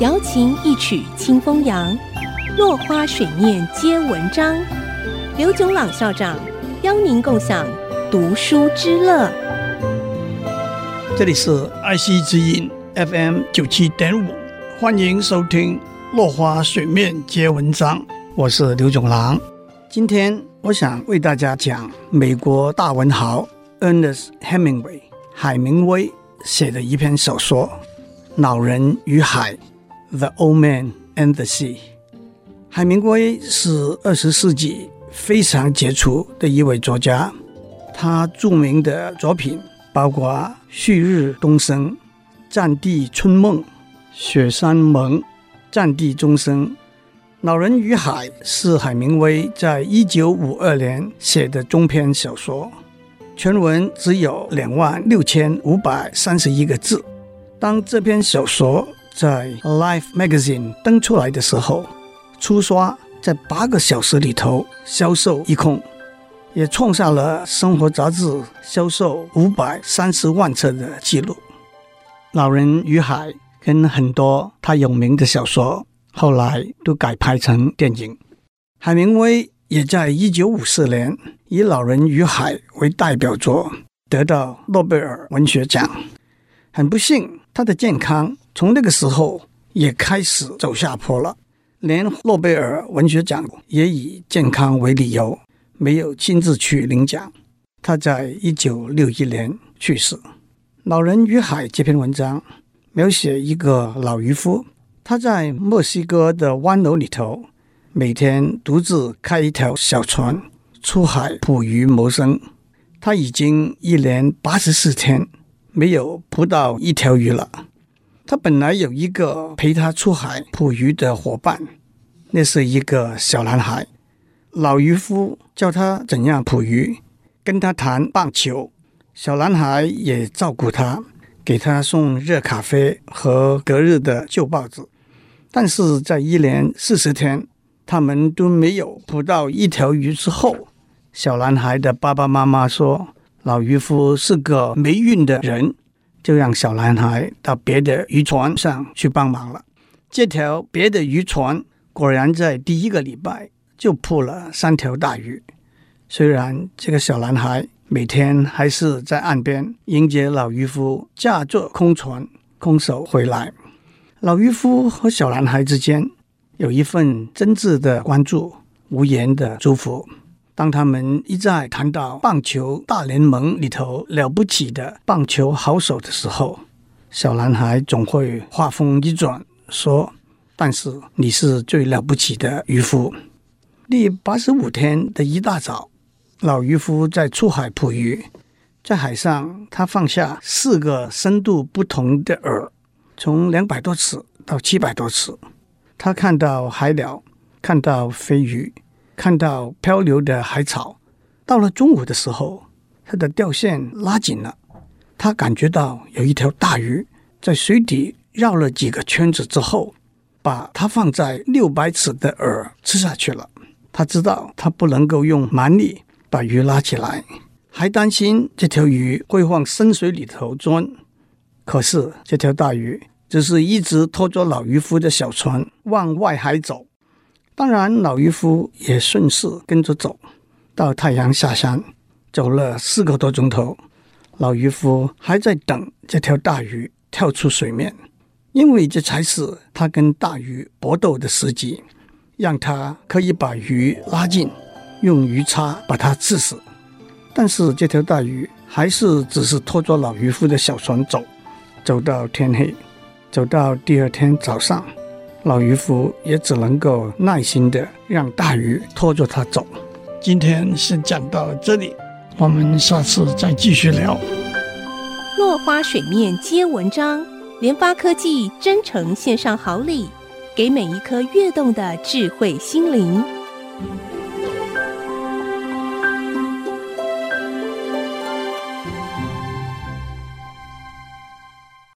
瑶琴一曲清风扬，落花水面皆文章。刘炯朗校长邀您共享读书之乐。这里是爱惜之音 FM 九七点五，欢迎收听《落花水面皆文章》，我是刘炯朗。今天我想为大家讲美国大文豪 Ernest Hemingway 海明威写的一篇小说《老人与海》（The Old Man and the Sea）。海明威是二十世纪非常杰出的一位作家，他著名的作品包括《旭日东升》《战地春梦》《雪山盟》《战地钟声》。《老人与海》是海明威在一九五二年写的中篇小说，全文只有两万六千五百三十一个字。当这篇小说在《Life》Magazine 登出来的时候，初刷在八个小时里头销售一空，也创下了《生活》杂志销售五百三十万册的记录。《老人与海》跟很多他有名的小说。后来都改拍成电影。海明威也在一九五四年以《老人与海》为代表作得到诺贝尔文学奖。很不幸，他的健康从那个时候也开始走下坡了，连诺贝尔文学奖也以健康为理由，没有亲自去领奖。他在一九六一年去世。《老人与海》这篇文章描写一个老渔夫。他在墨西哥的湾楼里头，每天独自开一条小船出海捕鱼谋生。他已经一连八十四天没有捕到一条鱼了。他本来有一个陪他出海捕鱼的伙伴，那是一个小男孩。老渔夫教他怎样捕鱼，跟他谈棒球。小男孩也照顾他，给他送热咖啡和隔日的旧报纸。但是在一连四十天，他们都没有捕到一条鱼之后，小男孩的爸爸妈妈说：“老渔夫是个没运的人。”就让小男孩到别的渔船上去帮忙了。这条别的渔船果然在第一个礼拜就捕了三条大鱼。虽然这个小男孩每天还是在岸边迎接老渔夫驾着空船空手回来。老渔夫和小男孩之间有一份真挚的关注、无言的祝福。当他们一再谈到棒球大联盟里头了不起的棒球好手的时候，小男孩总会话锋一转说：“但是你是最了不起的渔夫。”第八十五天的一大早，老渔夫在出海捕鱼，在海上他放下四个深度不同的饵。从两百多尺到七百多尺，他看到海鸟，看到飞鱼，看到漂流的海草。到了中午的时候，他的钓线拉紧了，他感觉到有一条大鱼在水底绕了几个圈子之后，把它放在六百尺的饵吃下去了。他知道他不能够用蛮力把鱼拉起来，还担心这条鱼会往深水里头钻。可是这条大鱼只是一直拖着老渔夫的小船往外海走，当然老渔夫也顺势跟着走。到太阳下山，走了四个多钟头，老渔夫还在等这条大鱼跳出水面，因为这才是他跟大鱼搏斗的时机，让他可以把鱼拉近，用鱼叉把它刺死。但是这条大鱼还是只是拖着老渔夫的小船走。走到天黑，走到第二天早上，老渔夫也只能够耐心地让大鱼拖着他走。今天先讲到这里，我们下次再继续聊。落花水面皆文章，联发科技真诚献上好礼，给每一颗跃动的智慧心灵。